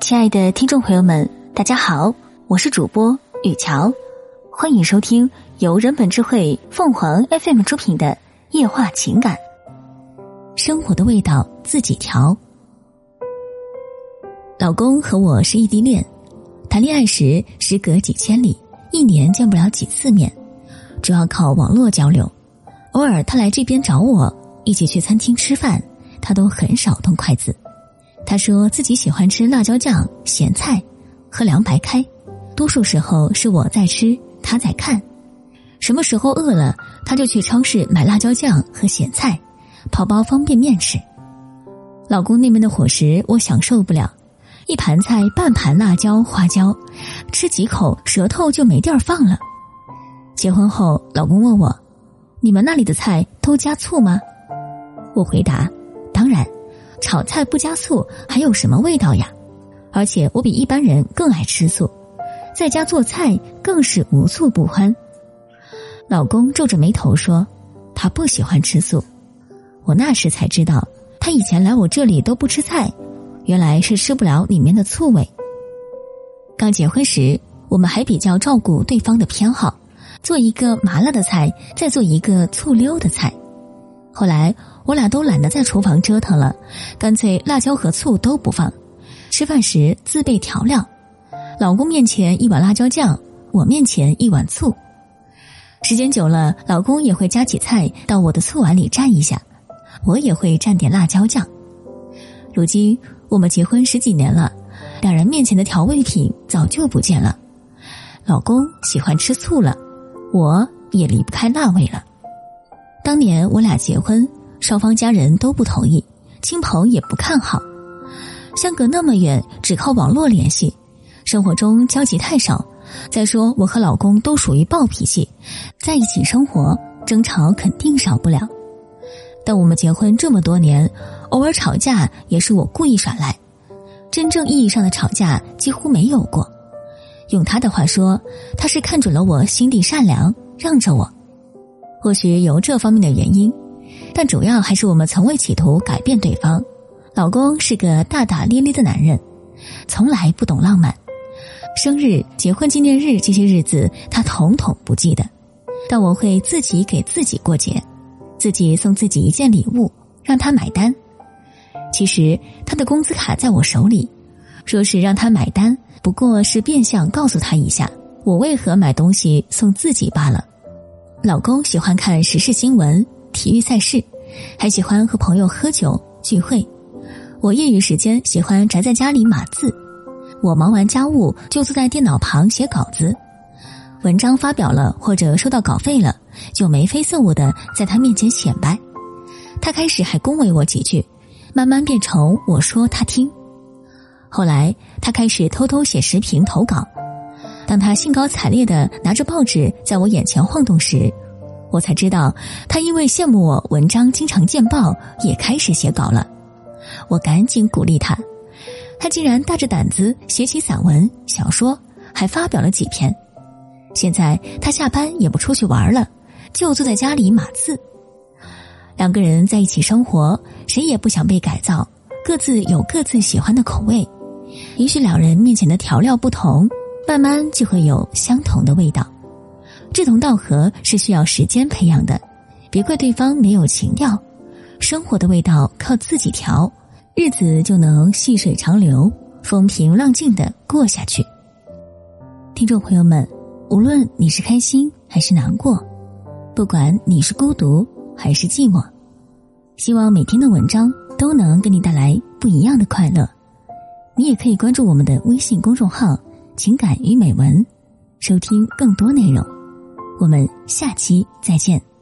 亲爱的听众朋友们，大家好，我是主播雨乔，欢迎收听由人本智慧凤凰 FM 出品的《夜话情感》。生活的味道自己调。老公和我是异地恋，谈恋爱时时隔几千里，一年见不了几次面，主要靠网络交流。偶尔他来这边找我，一起去餐厅吃饭，他都很少动筷子。他说自己喜欢吃辣椒酱、咸菜，喝凉白开。多数时候是我在吃，他在看。什么时候饿了，他就去超市买辣椒酱和咸菜，泡包方便面吃。老公那边的伙食我享受不了，一盘菜半盘辣椒花椒，吃几口舌头就没地儿放了。结婚后，老公问我：“你们那里的菜都加醋吗？”我回答：“。”炒菜不加醋还有什么味道呀？而且我比一般人更爱吃醋，在家做菜更是无醋不欢。老公皱着眉头说：“他不喜欢吃醋。”我那时才知道，他以前来我这里都不吃菜，原来是吃不了里面的醋味。刚结婚时，我们还比较照顾对方的偏好，做一个麻辣的菜，再做一个醋溜的菜。后来。我俩都懒得在厨房折腾了，干脆辣椒和醋都不放，吃饭时自备调料。老公面前一碗辣椒酱，我面前一碗醋。时间久了，老公也会夹起菜到我的醋碗里蘸一下，我也会蘸点辣椒酱。如今我们结婚十几年了，两人面前的调味品早就不见了。老公喜欢吃醋了，我也离不开辣味了。当年我俩结婚。双方家人都不同意，亲朋也不看好，相隔那么远，只靠网络联系，生活中交集太少。再说我和老公都属于暴脾气，在一起生活争吵肯定少不了。但我们结婚这么多年，偶尔吵架也是我故意耍赖，真正意义上的吵架几乎没有过。用他的话说，他是看准了我心地善良，让着我。或许有这方面的原因。但主要还是我们从未企图改变对方。老公是个大大咧咧的男人，从来不懂浪漫。生日、结婚纪念日这些日子，他统统不记得。但我会自己给自己过节，自己送自己一件礼物，让他买单。其实他的工资卡在我手里，说是让他买单，不过是变相告诉他一下，我为何买东西送自己罢了。老公喜欢看时事新闻。体育赛事，还喜欢和朋友喝酒聚会。我业余时间喜欢宅在家里码字。我忙完家务就坐在电脑旁写稿子。文章发表了或者收到稿费了，就眉飞色舞的在他面前显摆。他开始还恭维我几句，慢慢变成我说他听。后来他开始偷偷写时评投稿。当他兴高采烈的拿着报纸在我眼前晃动时。我才知道，他因为羡慕我文章经常见报，也开始写稿了。我赶紧鼓励他，他竟然大着胆子写起散文、小说，还发表了几篇。现在他下班也不出去玩了，就坐在家里码字。两个人在一起生活，谁也不想被改造，各自有各自喜欢的口味。也许两人面前的调料不同，慢慢就会有相同的味道。志同道合是需要时间培养的，别怪对方没有情调。生活的味道靠自己调，日子就能细水长流、风平浪静的过下去。听众朋友们，无论你是开心还是难过，不管你是孤独还是寂寞，希望每天的文章都能给你带来不一样的快乐。你也可以关注我们的微信公众号“情感与美文”，收听更多内容。我们下期再见。